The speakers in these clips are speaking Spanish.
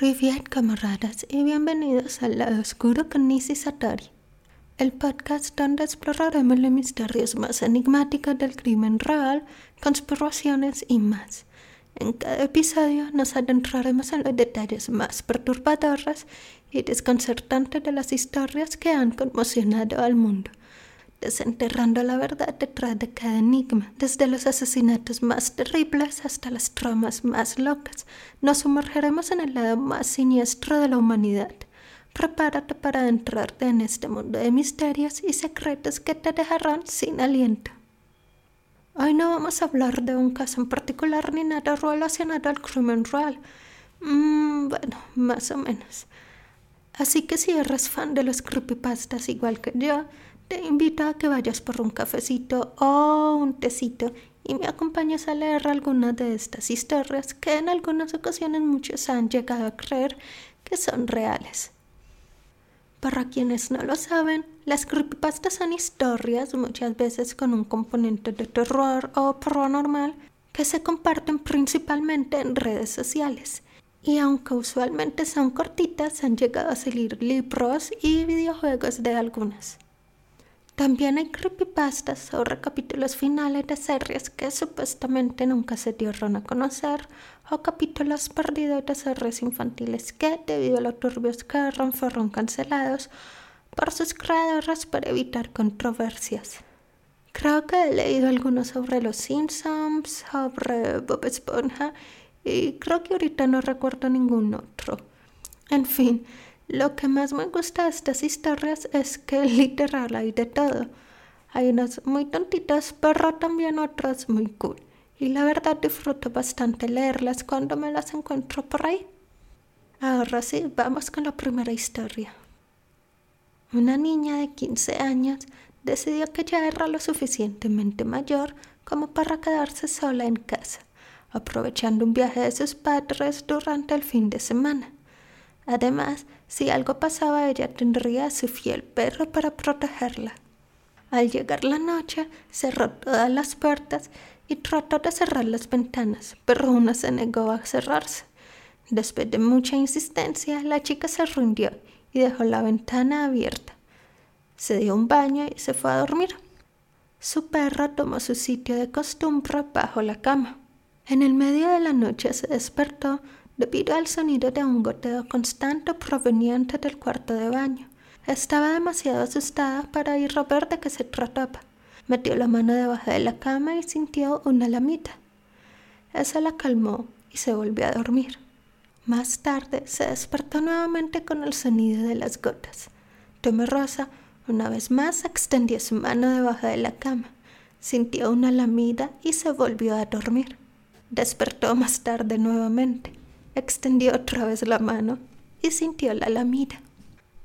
Privet camaradas y bienvenidos al lado oscuro con Nisi Satori, el podcast donde exploraremos los misterios más enigmáticos del crimen real, conspiraciones y más. En cada episodio nos adentraremos en los detalles más perturbadores y desconcertantes de las historias que han conmocionado al mundo desenterrando la verdad detrás de cada enigma, desde los asesinatos más terribles hasta las tramas más locas. Nos sumergiremos en el lado más siniestro de la humanidad. Prepárate para adentrarte en este mundo de misterios y secretos que te dejarán sin aliento. Hoy no vamos a hablar de un caso en particular ni nada relacionado al crimen real. Mm, bueno, más o menos. Así que si eres fan de los creepypastas igual que yo, te invito a que vayas por un cafecito o un tecito y me acompañes a leer algunas de estas historias que en algunas ocasiones muchos han llegado a creer que son reales. Para quienes no lo saben, las creepypastas son historias muchas veces con un componente de terror o paranormal que se comparten principalmente en redes sociales. Y aunque usualmente son cortitas, han llegado a salir libros y videojuegos de algunas. También hay creepypastas sobre capítulos finales de series que supuestamente nunca se dieron a conocer o capítulos perdidos de series infantiles que, debido a los turbios que fueron cancelados por sus creadores para evitar controversias. Creo que he leído algunos sobre los Simpsons, sobre Bob Esponja y creo que ahorita no recuerdo ningún otro. En fin, lo que más me gusta de estas historias es que literal hay de todo. Hay unas muy tontitas, pero también otras muy cool. Y la verdad disfruto bastante leerlas cuando me las encuentro por ahí. Ahora sí, vamos con la primera historia. Una niña de 15 años decidió que ya era lo suficientemente mayor como para quedarse sola en casa, aprovechando un viaje de sus padres durante el fin de semana. Además, si algo pasaba, ella tendría a su fiel perro para protegerla. Al llegar la noche, cerró todas las puertas y trató de cerrar las ventanas, pero una se negó a cerrarse. Después de mucha insistencia, la chica se rindió y dejó la ventana abierta. Se dio un baño y se fue a dormir. Su perro tomó su sitio de costumbre bajo la cama. En el medio de la noche se despertó debido al sonido de un goteo constante proveniente del cuarto de baño. Estaba demasiado asustada para ir a ver de qué se trataba. Metió la mano debajo de la cama y sintió una lamita. Esa la calmó y se volvió a dormir. Más tarde se despertó nuevamente con el sonido de las gotas. Temerosa, una vez más extendió su mano debajo de la cama. Sintió una lamida y se volvió a dormir. Despertó más tarde nuevamente extendió otra vez la mano y sintió la lamida.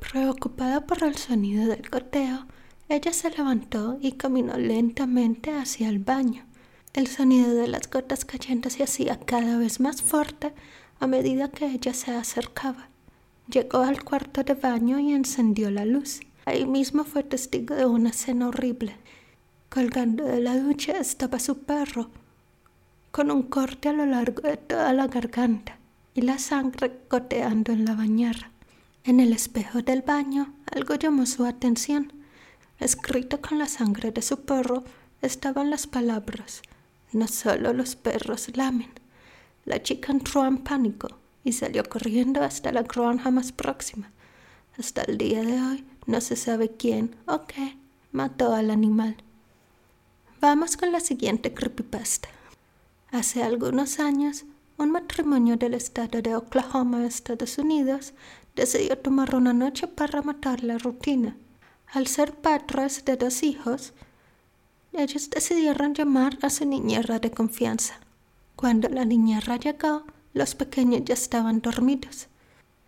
Preocupada por el sonido del goteo, ella se levantó y caminó lentamente hacia el baño. El sonido de las gotas cayendo se hacía cada vez más fuerte a medida que ella se acercaba. Llegó al cuarto de baño y encendió la luz. Ahí mismo fue testigo de una escena horrible. Colgando de la ducha estaba su perro, con un corte a lo largo de toda la garganta y la sangre goteando en la bañera. En el espejo del baño algo llamó su atención. Escrito con la sangre de su perro estaban las palabras No solo los perros lamen. La chica entró en pánico y salió corriendo hasta la granja más próxima. Hasta el día de hoy no se sabe quién o qué mató al animal. Vamos con la siguiente creepypasta. Hace algunos años, un matrimonio del estado de Oklahoma, Estados Unidos, decidió tomar una noche para matar la rutina. Al ser padres de dos hijos, ellos decidieron llamar a su niñera de confianza. Cuando la niñera llegó, los pequeños ya estaban dormidos.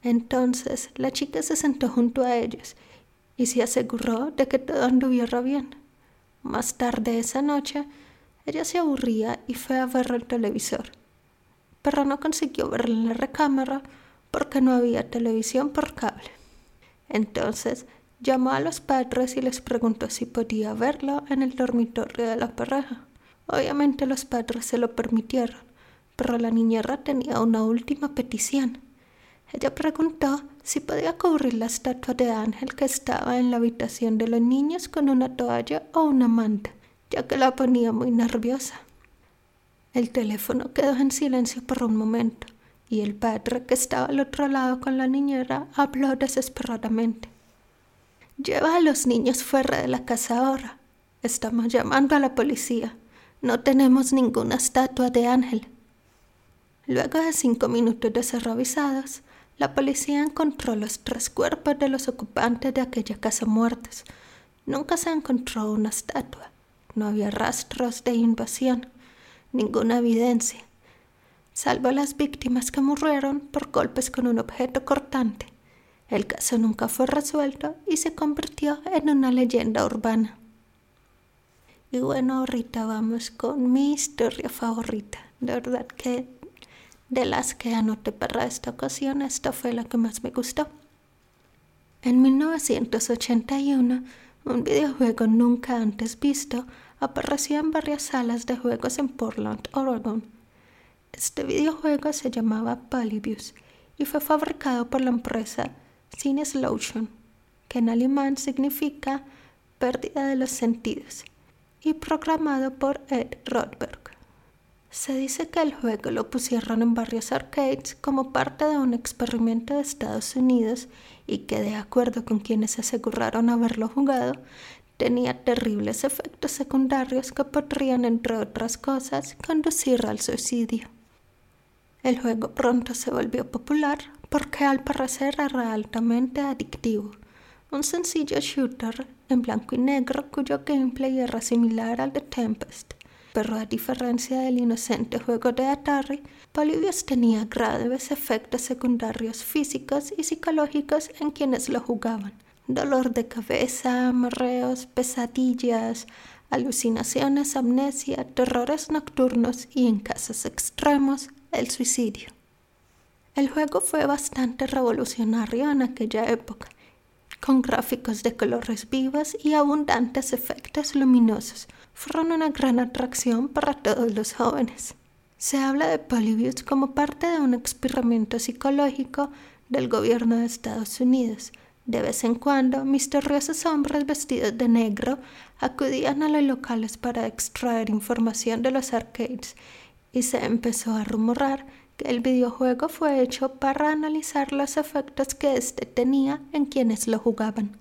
Entonces la chica se sentó junto a ellos y se aseguró de que todo anduviera bien. Más tarde esa noche, ella se aburría y fue a ver el televisor pero no consiguió verla en la recámara porque no había televisión por cable. Entonces llamó a los padres y les preguntó si podía verlo en el dormitorio de la pareja. Obviamente los padres se lo permitieron, pero la niñera tenía una última petición. Ella preguntó si podía cubrir la estatua de Ángel que estaba en la habitación de los niños con una toalla o una manta, ya que la ponía muy nerviosa. El teléfono quedó en silencio por un momento y el padre que estaba al otro lado con la niñera habló desesperadamente. Lleva a los niños fuera de la casa ahora. Estamos llamando a la policía. No tenemos ninguna estatua de ángel. Luego de cinco minutos de la policía encontró los tres cuerpos de los ocupantes de aquella casa muertos. Nunca se encontró una estatua. No había rastros de invasión ninguna evidencia, salvo las víctimas que murieron por golpes con un objeto cortante. El caso nunca fue resuelto y se convirtió en una leyenda urbana. Y bueno, ahorita vamos con mi historia favorita. De verdad que de las que anoté para esta ocasión, esta fue la que más me gustó. En 1981, un videojuego nunca antes visto apareció en varias salas de juegos en Portland, Oregon. Este videojuego se llamaba Polybius y fue fabricado por la empresa Lotion, que en alemán significa pérdida de los sentidos, y programado por Ed Rothberg. Se dice que el juego lo pusieron en varios arcades como parte de un experimento de Estados Unidos y que de acuerdo con quienes aseguraron haberlo jugado, tenía terribles efectos secundarios que podrían, entre otras cosas, conducir al suicidio. El juego pronto se volvió popular porque al parecer era altamente adictivo. Un sencillo shooter en blanco y negro cuyo gameplay era similar al de Tempest. Pero a diferencia del inocente juego de Atari, Polybius tenía graves efectos secundarios físicos y psicológicos en quienes lo jugaban dolor de cabeza, marreos, pesadillas, alucinaciones, amnesia, terrores nocturnos y en casos extremos, el suicidio. El juego fue bastante revolucionario en aquella época, con gráficos de colores vivos y abundantes efectos luminosos. Fueron una gran atracción para todos los jóvenes. Se habla de Polybius como parte de un experimento psicológico del gobierno de Estados Unidos, de vez en cuando, misteriosos hombres vestidos de negro acudían a los locales para extraer información de los arcades y se empezó a rumorar que el videojuego fue hecho para analizar los efectos que éste tenía en quienes lo jugaban.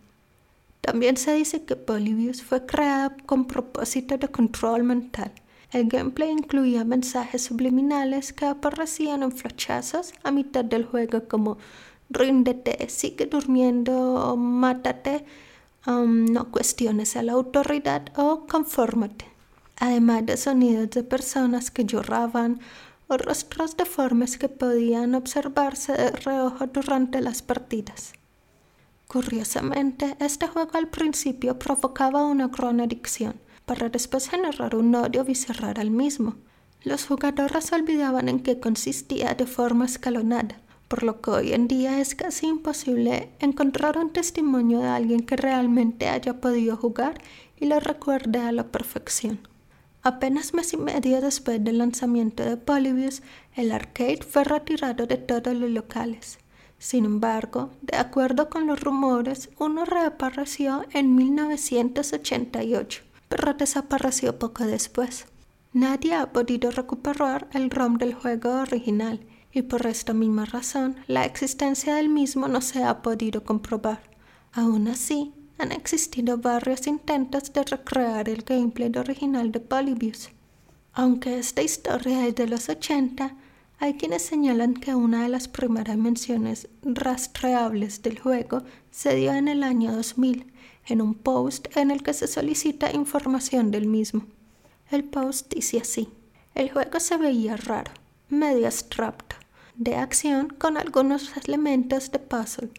También se dice que Polybius fue creado con propósito de control mental. El gameplay incluía mensajes subliminales que aparecían en flechazos a mitad del juego como ríndete, sigue durmiendo, mátate, um, no cuestiones a la autoridad o confórmate. Además de sonidos de personas que lloraban o rostros deformes que podían observarse de reojo durante las partidas. Curiosamente, este juego al principio provocaba una gran adicción, para después generar un odio visceral al mismo. Los jugadores olvidaban en qué consistía de forma escalonada, por lo que hoy en día es casi imposible encontrar un testimonio de alguien que realmente haya podido jugar y lo recuerde a la perfección. Apenas mes y medio después del lanzamiento de Polybius, el arcade fue retirado de todos los locales. Sin embargo, de acuerdo con los rumores, uno reapareció en 1988, pero desapareció poco después. Nadie ha podido recuperar el ROM del juego original y por esta misma razón la existencia del mismo no se ha podido comprobar. Aún así, han existido varios intentos de recrear el gameplay original de Polybius. Aunque esta historia es de los 80, hay quienes señalan que una de las primeras menciones rastreables del juego se dio en el año 2000, en un post en el que se solicita información del mismo. El post dice así, el juego se veía raro, medio abstracto, de acción con algunos elementos de puzzle.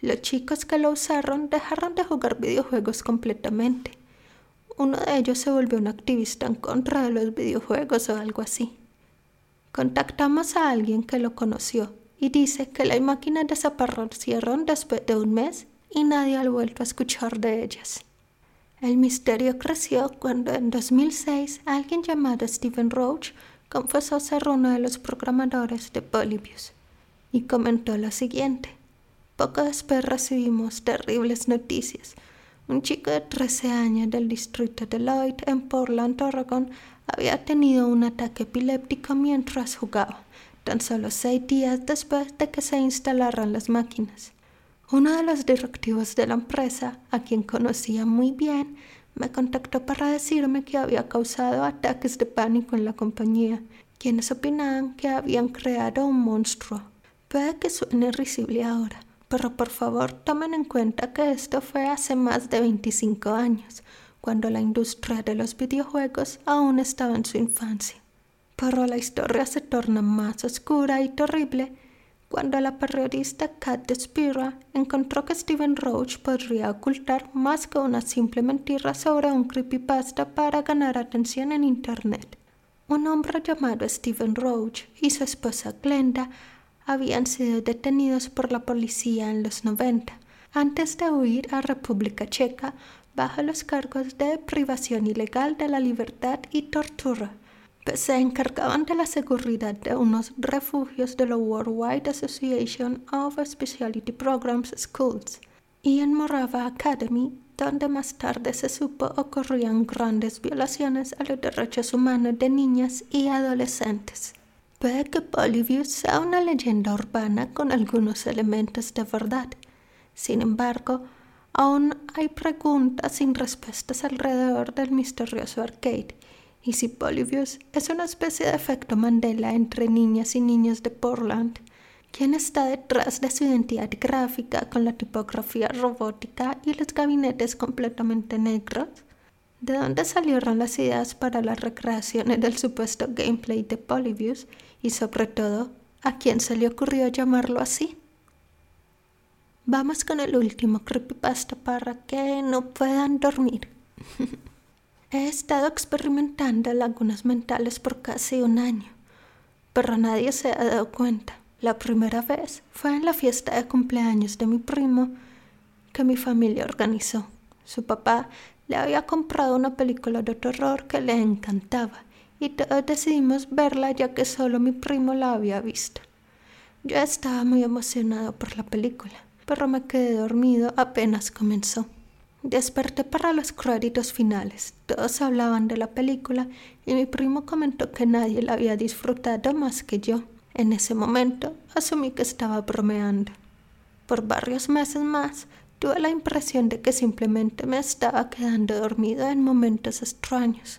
Los chicos que lo usaron dejaron de jugar videojuegos completamente. Uno de ellos se volvió un activista en contra de los videojuegos o algo así. Contactamos a alguien que lo conoció y dice que las máquinas desaparecieron después de un mes y nadie ha vuelto a escuchar de ellas. El misterio creció cuando en 2006 alguien llamado Stephen Roach confesó ser uno de los programadores de Polybius. y comentó lo siguiente. Poco después recibimos terribles noticias. Un chico de 13 años del distrito de Lloyd en Portland, Oregon, había tenido un ataque epiléptico mientras jugaba, tan solo seis días después de que se instalaran las máquinas. Uno de los directivos de la empresa, a quien conocía muy bien, me contactó para decirme que había causado ataques de pánico en la compañía, quienes opinaban que habían creado un monstruo. Puede que suene risible ahora, pero por favor tomen en cuenta que esto fue hace más de 25 años, cuando la industria de los videojuegos aún estaba en su infancia. Pero la historia se torna más oscura y terrible cuando la periodista Kat Spira encontró que Steven Roach podría ocultar más que una simple mentira sobre un creepypasta para ganar atención en Internet. Un hombre llamado Steven Roach y su esposa Glenda habían sido detenidos por la policía en los 90, antes de huir a República Checa bajo los cargos de privación ilegal de la libertad y tortura se encargaban de la seguridad de unos refugios de la Worldwide Association of Specialty Programs Schools y en Morava Academy, donde más tarde se supo ocurrían grandes violaciones a los derechos humanos de niñas y adolescentes. Puede que sea una leyenda urbana con algunos elementos de verdad. Sin embargo, aún hay preguntas sin respuestas alrededor del misterioso arcade y si Polybius es una especie de efecto Mandela entre niñas y niños de Portland, ¿quién está detrás de su identidad gráfica con la tipografía robótica y los gabinetes completamente negros? ¿De dónde salieron las ideas para las recreaciones del supuesto gameplay de Polybius? Y sobre todo, ¿a quién se le ocurrió llamarlo así? Vamos con el último creepypasta para que no puedan dormir. He estado experimentando lagunas mentales por casi un año, pero nadie se ha dado cuenta. La primera vez fue en la fiesta de cumpleaños de mi primo que mi familia organizó. Su papá le había comprado una película de terror que le encantaba y todos decidimos verla ya que solo mi primo la había visto. Yo estaba muy emocionado por la película, pero me quedé dormido apenas comenzó. Desperté para los créditos finales. Todos hablaban de la película y mi primo comentó que nadie la había disfrutado más que yo. En ese momento asumí que estaba bromeando. Por varios meses más tuve la impresión de que simplemente me estaba quedando dormido en momentos extraños.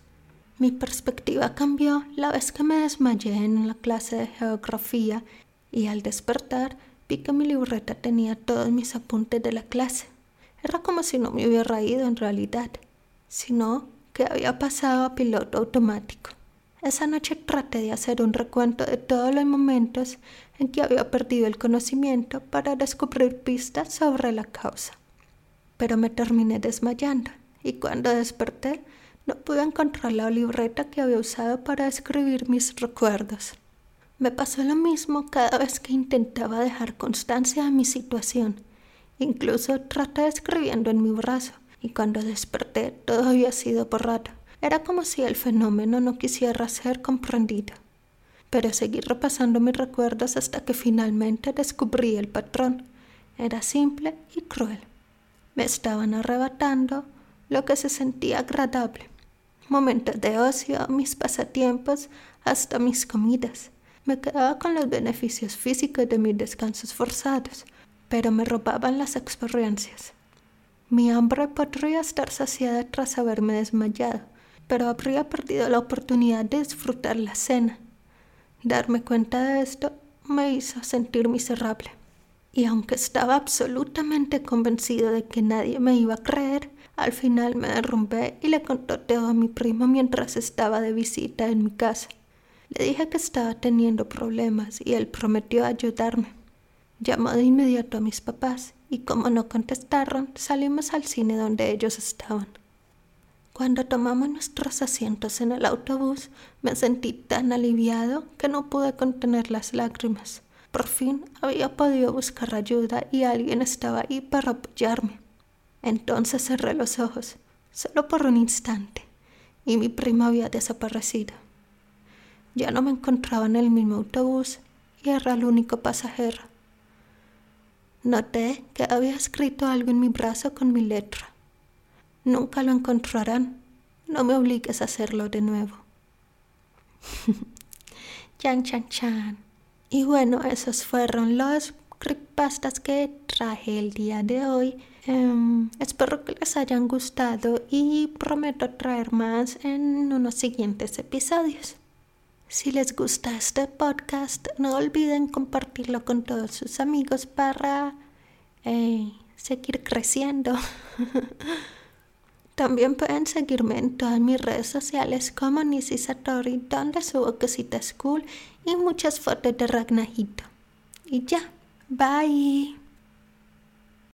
Mi perspectiva cambió la vez que me desmayé en la clase de geografía y al despertar vi que mi libreta tenía todos mis apuntes de la clase. Era como si no me hubiera ido en realidad, sino que había pasado a piloto automático. Esa noche traté de hacer un recuento de todos los momentos en que había perdido el conocimiento para descubrir pistas sobre la causa. Pero me terminé desmayando y cuando desperté no pude encontrar la libreta que había usado para escribir mis recuerdos. Me pasó lo mismo cada vez que intentaba dejar constancia de mi situación Incluso traté escribiendo en mi brazo y cuando desperté todo había sido borrado. Era como si el fenómeno no quisiera ser comprendido. Pero seguí repasando mis recuerdos hasta que finalmente descubrí el patrón. Era simple y cruel. Me estaban arrebatando lo que se sentía agradable. Momentos de ocio, mis pasatiempos, hasta mis comidas. Me quedaba con los beneficios físicos de mis descansos forzados, pero me robaban las experiencias. Mi hambre podría estar saciada tras haberme desmayado, pero habría perdido la oportunidad de disfrutar la cena. Darme cuenta de esto me hizo sentir miserable. Y aunque estaba absolutamente convencido de que nadie me iba a creer, al final me derrumbé y le conté todo a mi primo mientras estaba de visita en mi casa. Le dije que estaba teniendo problemas y él prometió ayudarme. Llamó de inmediato a mis papás y como no contestaron, salimos al cine donde ellos estaban. Cuando tomamos nuestros asientos en el autobús, me sentí tan aliviado que no pude contener las lágrimas. Por fin había podido buscar ayuda y alguien estaba ahí para apoyarme. Entonces cerré los ojos, solo por un instante, y mi prima había desaparecido. Ya no me encontraba en el mismo autobús y era el único pasajero. Noté que había escrito algo en mi brazo con mi letra. Nunca lo encontrarán. No me obligues a hacerlo de nuevo. chan, chan, chan. Y bueno, esos fueron los creepypastas que traje el día de hoy. Em, espero que les hayan gustado y prometo traer más en unos siguientes episodios. Si les gusta este podcast, no olviden compartirlo con todos sus amigos para eh, seguir creciendo. También pueden seguirme en todas mis redes sociales como Nisi Satori, donde subo cositas cool y muchas fotos de Ragnajito. Y ya, bye.